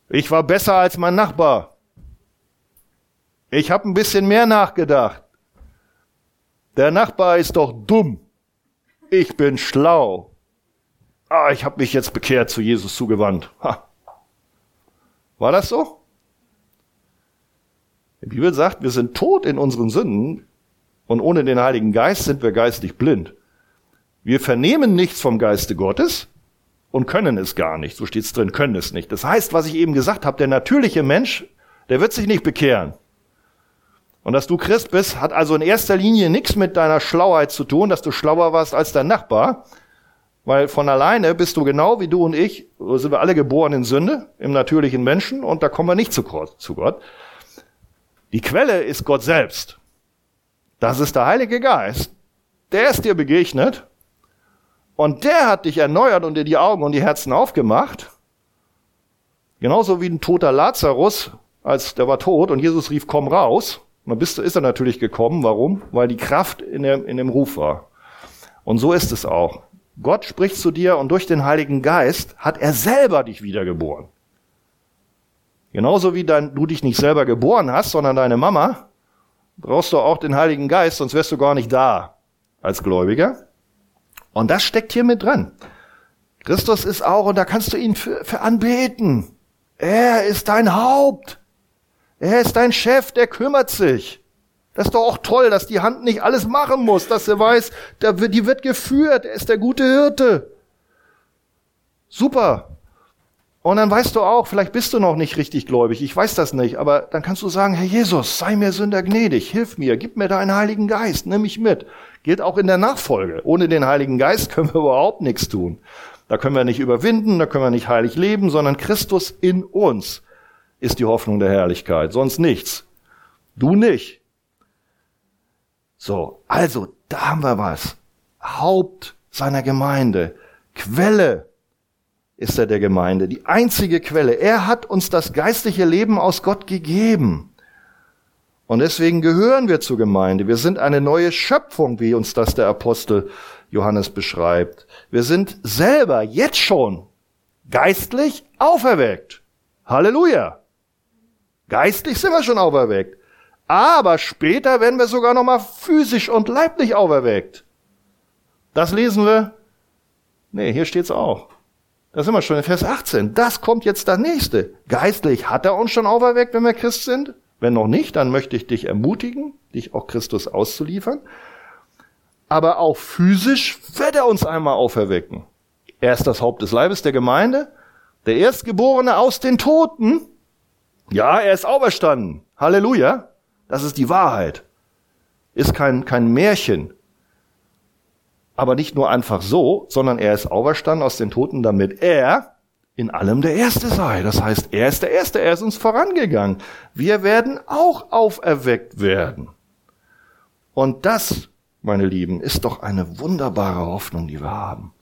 Ich war besser als mein Nachbar. Ich habe ein bisschen mehr nachgedacht. Der Nachbar ist doch dumm. Ich bin schlau. Ah, ich habe mich jetzt bekehrt zu Jesus zugewandt. Ha. War das so? Die Bibel sagt, wir sind tot in unseren Sünden, und ohne den Heiligen Geist sind wir geistig blind. Wir vernehmen nichts vom Geiste Gottes und können es gar nicht. So steht's drin, können es nicht. Das heißt, was ich eben gesagt habe, der natürliche Mensch, der wird sich nicht bekehren. Und dass du Christ bist, hat also in erster Linie nichts mit deiner Schlauheit zu tun, dass du schlauer warst als dein Nachbar, weil von alleine bist du genau wie du und ich, sind wir alle geboren in Sünde, im natürlichen Menschen, und da kommen wir nicht zu Gott. Die Quelle ist Gott selbst. Das ist der Heilige Geist. Der ist dir begegnet und der hat dich erneuert und dir die Augen und die Herzen aufgemacht. Genauso wie ein toter Lazarus, als der war tot und Jesus rief, komm raus. Und dann bist, ist er natürlich gekommen. Warum? Weil die Kraft in dem, in dem Ruf war. Und so ist es auch. Gott spricht zu dir und durch den Heiligen Geist hat er selber dich wiedergeboren. Genauso wie dein, du dich nicht selber geboren hast, sondern deine Mama, brauchst du auch den Heiligen Geist, sonst wärst du gar nicht da als Gläubiger. Und das steckt hier mit dran. Christus ist auch, und da kannst du ihn für, für anbeten. Er ist dein Haupt. Er ist dein Chef, der kümmert sich. Das ist doch auch toll, dass die Hand nicht alles machen muss, dass er weiß, die wird geführt, er ist der gute Hirte. Super. Und dann weißt du auch, vielleicht bist du noch nicht richtig gläubig, ich weiß das nicht, aber dann kannst du sagen, Herr Jesus, sei mir Sünder gnädig, hilf mir, gib mir deinen Heiligen Geist, nimm mich mit. Gilt auch in der Nachfolge. Ohne den Heiligen Geist können wir überhaupt nichts tun. Da können wir nicht überwinden, da können wir nicht heilig leben, sondern Christus in uns ist die Hoffnung der Herrlichkeit, sonst nichts. Du nicht. So, also, da haben wir was. Haupt seiner Gemeinde, Quelle ist er der Gemeinde, die einzige Quelle. Er hat uns das geistliche Leben aus Gott gegeben. Und deswegen gehören wir zur Gemeinde. Wir sind eine neue Schöpfung, wie uns das der Apostel Johannes beschreibt. Wir sind selber jetzt schon geistlich auferweckt. Halleluja. Geistlich sind wir schon auferweckt. Aber später werden wir sogar noch mal physisch und leiblich auferweckt. Das lesen wir. Nee, hier steht's auch. Da sind wir schon in Vers 18. Das kommt jetzt das nächste. Geistlich hat er uns schon auferweckt, wenn wir Christ sind. Wenn noch nicht, dann möchte ich dich ermutigen, dich auch Christus auszuliefern. Aber auch physisch wird er uns einmal auferwecken. Er ist das Haupt des Leibes der Gemeinde, der Erstgeborene aus den Toten. Ja, er ist auferstanden. Halleluja. Das ist die Wahrheit. Ist kein, kein Märchen. Aber nicht nur einfach so, sondern er ist auferstanden aus den Toten, damit er in allem der Erste sei. Das heißt, er ist der Erste, er ist uns vorangegangen. Wir werden auch auferweckt werden. Und das, meine Lieben, ist doch eine wunderbare Hoffnung, die wir haben.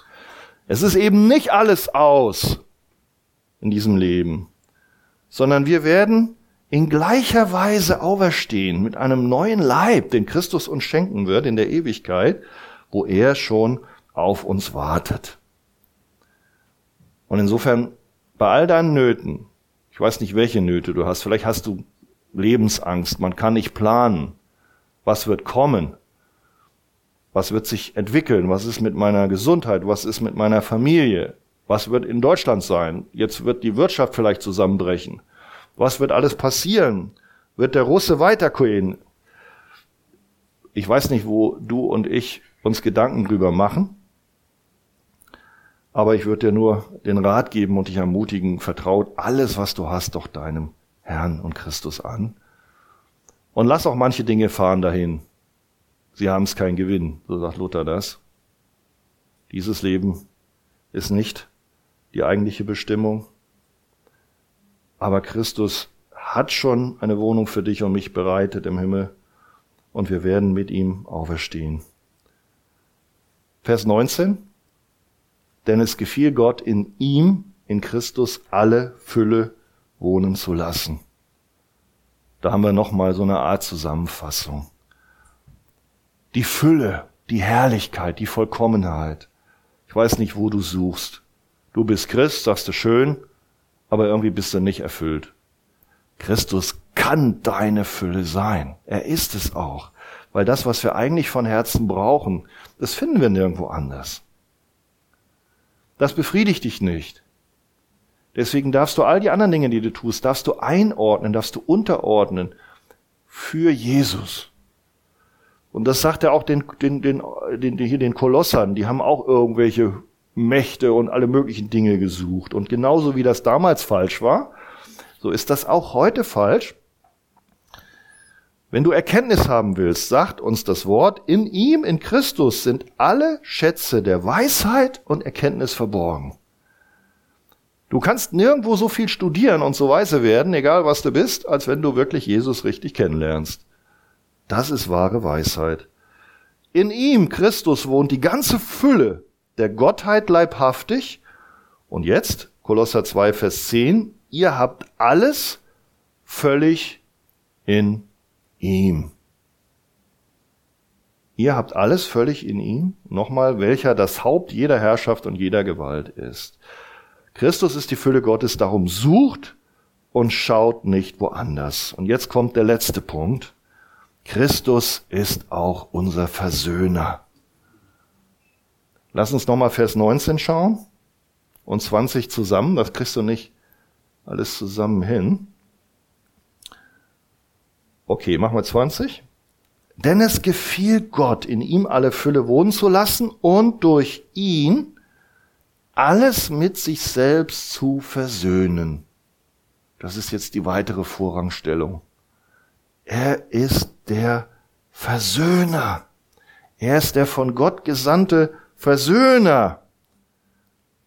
Es ist eben nicht alles aus in diesem Leben, sondern wir werden in gleicher Weise auferstehen mit einem neuen Leib, den Christus uns schenken wird in der Ewigkeit wo er schon auf uns wartet. Und insofern, bei all deinen Nöten, ich weiß nicht, welche Nöte du hast, vielleicht hast du Lebensangst, man kann nicht planen, was wird kommen, was wird sich entwickeln, was ist mit meiner Gesundheit, was ist mit meiner Familie, was wird in Deutschland sein, jetzt wird die Wirtschaft vielleicht zusammenbrechen, was wird alles passieren, wird der Russe weitergehen. Ich weiß nicht, wo du und ich uns Gedanken drüber machen. Aber ich würde dir nur den Rat geben und dich ermutigen, vertraut alles, was du hast, doch deinem Herrn und Christus an. Und lass auch manche Dinge fahren dahin. Sie haben es keinen Gewinn, so sagt Luther das. Dieses Leben ist nicht die eigentliche Bestimmung. Aber Christus hat schon eine Wohnung für dich und mich bereitet im Himmel und wir werden mit ihm auferstehen. Vers 19. Denn es gefiel Gott in ihm, in Christus, alle Fülle wohnen zu lassen. Da haben wir nochmal so eine Art Zusammenfassung. Die Fülle, die Herrlichkeit, die Vollkommenheit. Ich weiß nicht, wo du suchst. Du bist Christ, sagst du schön, aber irgendwie bist du nicht erfüllt. Christus kann deine Fülle sein. Er ist es auch. Weil das, was wir eigentlich von Herzen brauchen, das finden wir nirgendwo anders. Das befriedigt dich nicht. Deswegen darfst du all die anderen Dinge, die du tust, darfst du einordnen, darfst du unterordnen für Jesus. Und das sagt er auch den, den, den, den, hier den Kolossern, die haben auch irgendwelche Mächte und alle möglichen Dinge gesucht. Und genauso wie das damals falsch war, so ist das auch heute falsch. Wenn du Erkenntnis haben willst, sagt uns das Wort, in ihm, in Christus sind alle Schätze der Weisheit und Erkenntnis verborgen. Du kannst nirgendwo so viel studieren und so weise werden, egal was du bist, als wenn du wirklich Jesus richtig kennenlernst. Das ist wahre Weisheit. In ihm, Christus, wohnt die ganze Fülle der Gottheit leibhaftig. Und jetzt, Kolosser 2, Vers 10, ihr habt alles völlig in ihm. Ihr habt alles völlig in ihm, nochmal, welcher das Haupt jeder Herrschaft und jeder Gewalt ist. Christus ist die Fülle Gottes, darum sucht und schaut nicht woanders. Und jetzt kommt der letzte Punkt. Christus ist auch unser Versöhner. Lass uns nochmal Vers 19 schauen und 20 zusammen, das kriegst du nicht alles zusammen hin. Okay, machen wir 20. Denn es gefiel Gott, in ihm alle Fülle wohnen zu lassen und durch ihn alles mit sich selbst zu versöhnen. Das ist jetzt die weitere Vorrangstellung. Er ist der Versöhner. Er ist der von Gott gesandte Versöhner.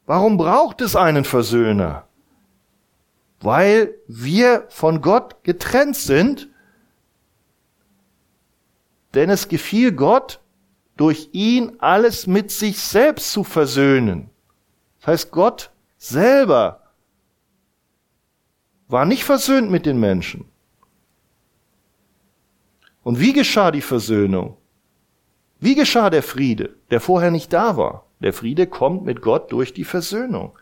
Warum braucht es einen Versöhner? Weil wir von Gott getrennt sind, denn es gefiel Gott, durch ihn alles mit sich selbst zu versöhnen. Das heißt, Gott selber war nicht versöhnt mit den Menschen. Und wie geschah die Versöhnung? Wie geschah der Friede, der vorher nicht da war? Der Friede kommt mit Gott durch die Versöhnung.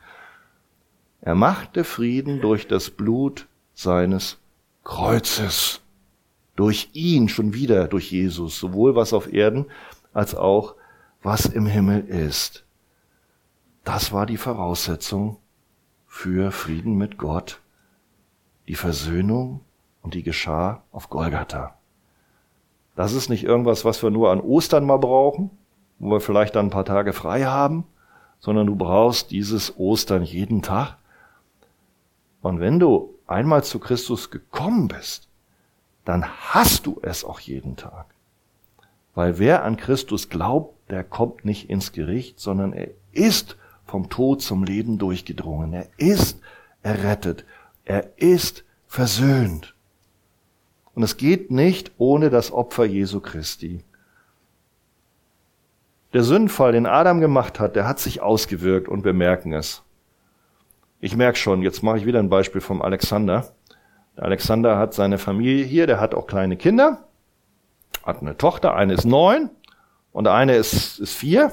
Er machte Frieden durch das Blut seines Kreuzes. Durch ihn schon wieder, durch Jesus, sowohl was auf Erden als auch was im Himmel ist. Das war die Voraussetzung für Frieden mit Gott, die Versöhnung und die geschah auf Golgatha. Das ist nicht irgendwas, was wir nur an Ostern mal brauchen, wo wir vielleicht dann ein paar Tage frei haben, sondern du brauchst dieses Ostern jeden Tag. Und wenn du einmal zu Christus gekommen bist, dann hast du es auch jeden Tag. Weil wer an Christus glaubt, der kommt nicht ins Gericht, sondern er ist vom Tod zum Leben durchgedrungen. Er ist errettet. Er ist versöhnt. Und es geht nicht ohne das Opfer Jesu Christi. Der Sündenfall, den Adam gemacht hat, der hat sich ausgewirkt und wir merken es. Ich merke schon, jetzt mache ich wieder ein Beispiel vom Alexander. Der Alexander hat seine Familie hier, der hat auch kleine Kinder, hat eine Tochter, eine ist neun und eine ist, ist vier.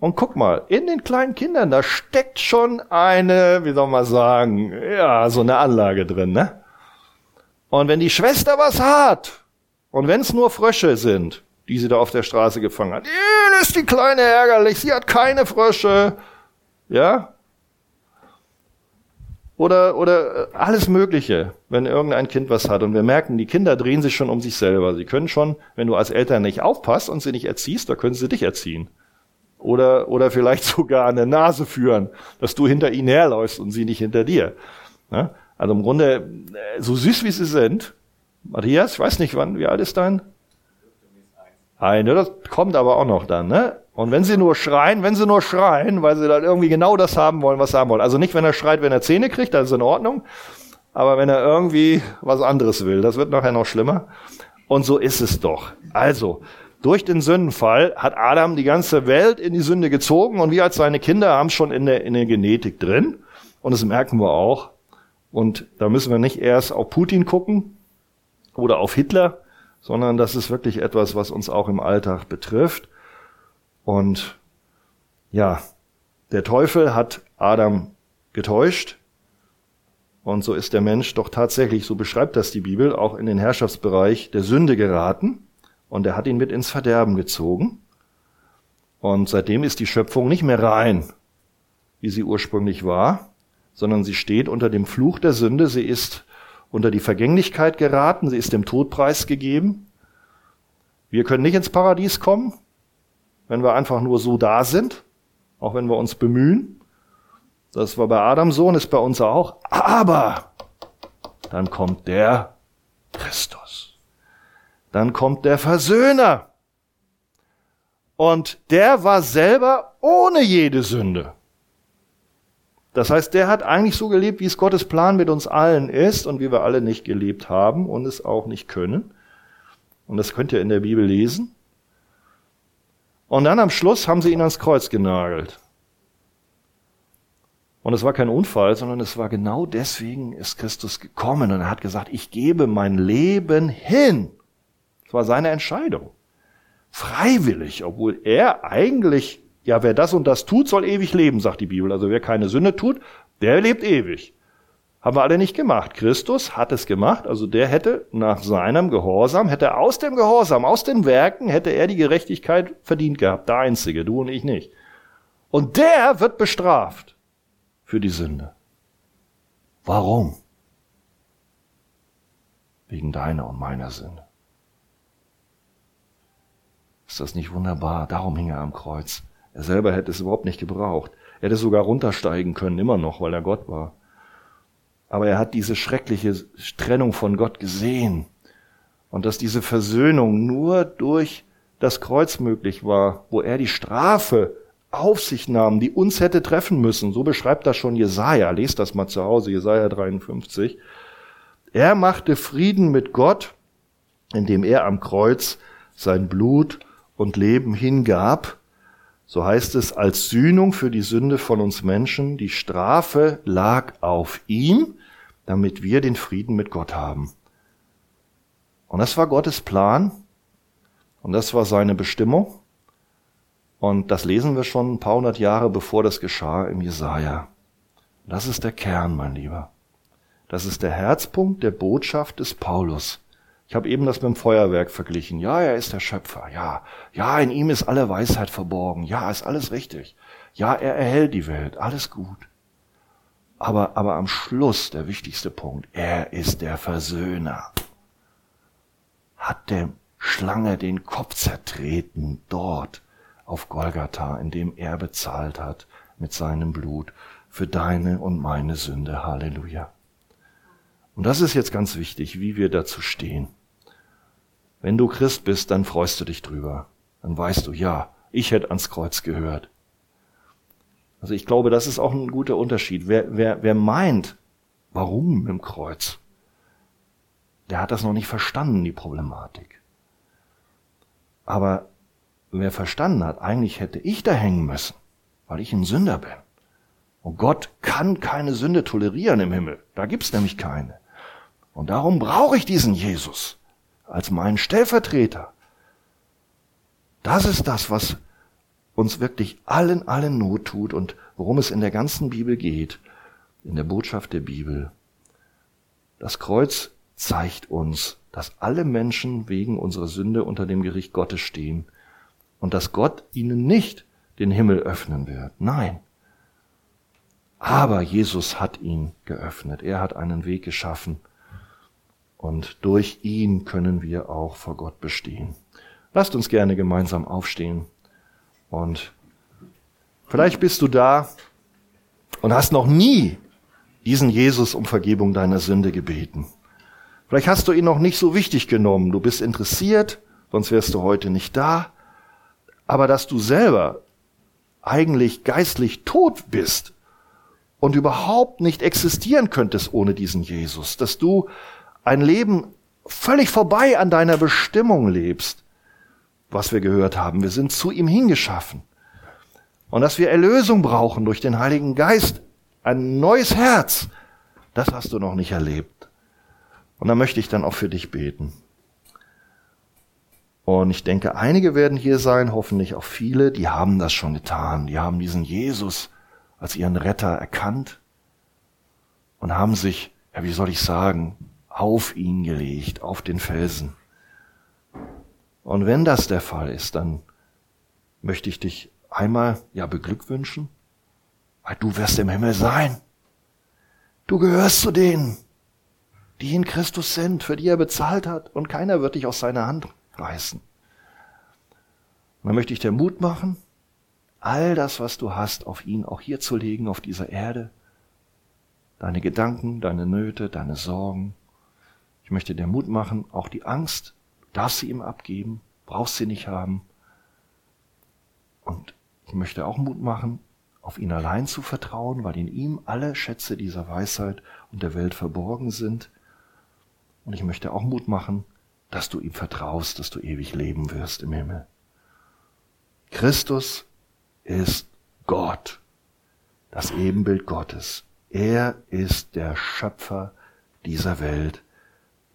Und guck mal, in den kleinen Kindern, da steckt schon eine, wie soll man sagen, ja, so eine Anlage drin, ne? Und wenn die Schwester was hat, und wenn es nur Frösche sind, die sie da auf der Straße gefangen hat. Ist die Kleine ärgerlich, sie hat keine Frösche. Ja? Oder, oder äh, alles Mögliche, wenn irgendein Kind was hat. Und wir merken, die Kinder drehen sich schon um sich selber. Sie können schon, wenn du als Eltern nicht aufpasst und sie nicht erziehst, da können sie dich erziehen. Oder, oder vielleicht sogar an der Nase führen, dass du hinter ihnen herläufst und sie nicht hinter dir. Ja? Also im Grunde, äh, so süß wie sie sind, Matthias, ich weiß nicht wann, wie alt ist dein? Eine, das kommt aber auch noch dann, ne? Und wenn sie nur schreien, wenn sie nur schreien, weil sie dann irgendwie genau das haben wollen, was sie haben wollen. Also nicht, wenn er schreit, wenn er Zähne kriegt, das ist in Ordnung. Aber wenn er irgendwie was anderes will, das wird nachher noch schlimmer. Und so ist es doch. Also, durch den Sündenfall hat Adam die ganze Welt in die Sünde gezogen und wir als seine Kinder haben es schon in der, in der Genetik drin. Und das merken wir auch. Und da müssen wir nicht erst auf Putin gucken oder auf Hitler, sondern das ist wirklich etwas, was uns auch im Alltag betrifft. Und ja, der Teufel hat Adam getäuscht. Und so ist der Mensch doch tatsächlich, so beschreibt das die Bibel, auch in den Herrschaftsbereich der Sünde geraten. Und er hat ihn mit ins Verderben gezogen. Und seitdem ist die Schöpfung nicht mehr rein, wie sie ursprünglich war, sondern sie steht unter dem Fluch der Sünde. Sie ist unter die Vergänglichkeit geraten, sie ist dem Tod preisgegeben. Wir können nicht ins Paradies kommen, wenn wir einfach nur so da sind, auch wenn wir uns bemühen. Das war bei Adams Sohn, ist bei uns auch. Aber dann kommt der Christus. Dann kommt der Versöhner. Und der war selber ohne jede Sünde. Das heißt, der hat eigentlich so gelebt, wie es Gottes Plan mit uns allen ist und wie wir alle nicht gelebt haben und es auch nicht können. Und das könnt ihr in der Bibel lesen. Und dann am Schluss haben sie ihn ans Kreuz genagelt. Und es war kein Unfall, sondern es war genau deswegen ist Christus gekommen und er hat gesagt, ich gebe mein Leben hin. Es war seine Entscheidung. Freiwillig, obwohl er eigentlich ja, wer das und das tut, soll ewig leben, sagt die Bibel. Also wer keine Sünde tut, der lebt ewig. Haben wir alle nicht gemacht. Christus hat es gemacht, also der hätte nach seinem Gehorsam, hätte aus dem Gehorsam, aus den Werken, hätte er die Gerechtigkeit verdient gehabt. Der Einzige, du und ich nicht. Und der wird bestraft für die Sünde. Warum? Wegen deiner und meiner Sünde. Ist das nicht wunderbar? Darum hing er am Kreuz. Er selber hätte es überhaupt nicht gebraucht. Er hätte sogar runtersteigen können, immer noch, weil er Gott war. Aber er hat diese schreckliche Trennung von Gott gesehen. Und dass diese Versöhnung nur durch das Kreuz möglich war, wo er die Strafe auf sich nahm, die uns hätte treffen müssen. So beschreibt das schon Jesaja. Lest das mal zu Hause, Jesaja 53. Er machte Frieden mit Gott, indem er am Kreuz sein Blut und Leben hingab. So heißt es als Sühnung für die Sünde von uns Menschen. Die Strafe lag auf ihm, damit wir den Frieden mit Gott haben. Und das war Gottes Plan. Und das war seine Bestimmung. Und das lesen wir schon ein paar hundert Jahre bevor das geschah im Jesaja. Das ist der Kern, mein Lieber. Das ist der Herzpunkt der Botschaft des Paulus. Ich habe eben das mit dem Feuerwerk verglichen. Ja, er ist der Schöpfer. Ja, ja, in ihm ist alle Weisheit verborgen. Ja, ist alles richtig. Ja, er erhält die Welt. Alles gut. Aber, aber am Schluss der wichtigste Punkt. Er ist der Versöhner. Hat der Schlange den Kopf zertreten dort auf Golgatha, in dem er bezahlt hat mit seinem Blut für deine und meine Sünde. Halleluja. Und das ist jetzt ganz wichtig, wie wir dazu stehen. Wenn du Christ bist, dann freust du dich drüber. Dann weißt du, ja, ich hätte ans Kreuz gehört. Also ich glaube, das ist auch ein guter Unterschied. Wer, wer, wer meint, warum im Kreuz, der hat das noch nicht verstanden, die Problematik. Aber wer verstanden hat, eigentlich hätte ich da hängen müssen, weil ich ein Sünder bin. Und Gott kann keine Sünde tolerieren im Himmel. Da gibt's nämlich keine. Und darum brauche ich diesen Jesus als meinen Stellvertreter. Das ist das, was uns wirklich allen, allen Not tut und worum es in der ganzen Bibel geht, in der Botschaft der Bibel. Das Kreuz zeigt uns, dass alle Menschen wegen unserer Sünde unter dem Gericht Gottes stehen und dass Gott ihnen nicht den Himmel öffnen wird. Nein. Aber Jesus hat ihn geöffnet. Er hat einen Weg geschaffen. Und durch ihn können wir auch vor Gott bestehen. Lasst uns gerne gemeinsam aufstehen. Und vielleicht bist du da und hast noch nie diesen Jesus um Vergebung deiner Sünde gebeten. Vielleicht hast du ihn noch nicht so wichtig genommen. Du bist interessiert, sonst wärst du heute nicht da aber dass du selber eigentlich geistlich tot bist und überhaupt nicht existieren könntest ohne diesen Jesus, dass du ein Leben völlig vorbei an deiner Bestimmung lebst, was wir gehört haben. Wir sind zu ihm hingeschaffen. Und dass wir Erlösung brauchen durch den Heiligen Geist, ein neues Herz, das hast du noch nicht erlebt. Und da möchte ich dann auch für dich beten. Und ich denke, einige werden hier sein, hoffentlich auch viele, die haben das schon getan. Die haben diesen Jesus als ihren Retter erkannt und haben sich, ja, wie soll ich sagen, auf ihn gelegt, auf den Felsen. Und wenn das der Fall ist, dann möchte ich dich einmal, ja, beglückwünschen, weil du wirst im Himmel sein. Du gehörst zu denen, die in Christus sind, für die er bezahlt hat, und keiner wird dich aus seiner Hand reißen. Und dann möchte ich dir Mut machen, all das, was du hast, auf ihn auch hier zu legen, auf dieser Erde. Deine Gedanken, deine Nöte, deine Sorgen. Ich möchte dir Mut machen, auch die Angst, darfst sie ihm abgeben, brauchst sie nicht haben. Und ich möchte auch Mut machen, auf ihn allein zu vertrauen, weil in ihm alle Schätze dieser Weisheit und der Welt verborgen sind. Und ich möchte auch Mut machen, dass du ihm vertraust, dass du ewig leben wirst im Himmel. Christus ist Gott, das Ebenbild Gottes. Er ist der Schöpfer dieser Welt.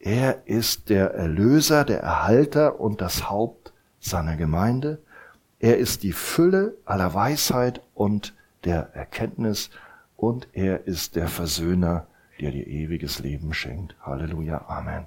Er ist der Erlöser, der Erhalter und das Haupt seiner Gemeinde. Er ist die Fülle aller Weisheit und der Erkenntnis und er ist der Versöhner, der dir ewiges Leben schenkt. Halleluja. Amen.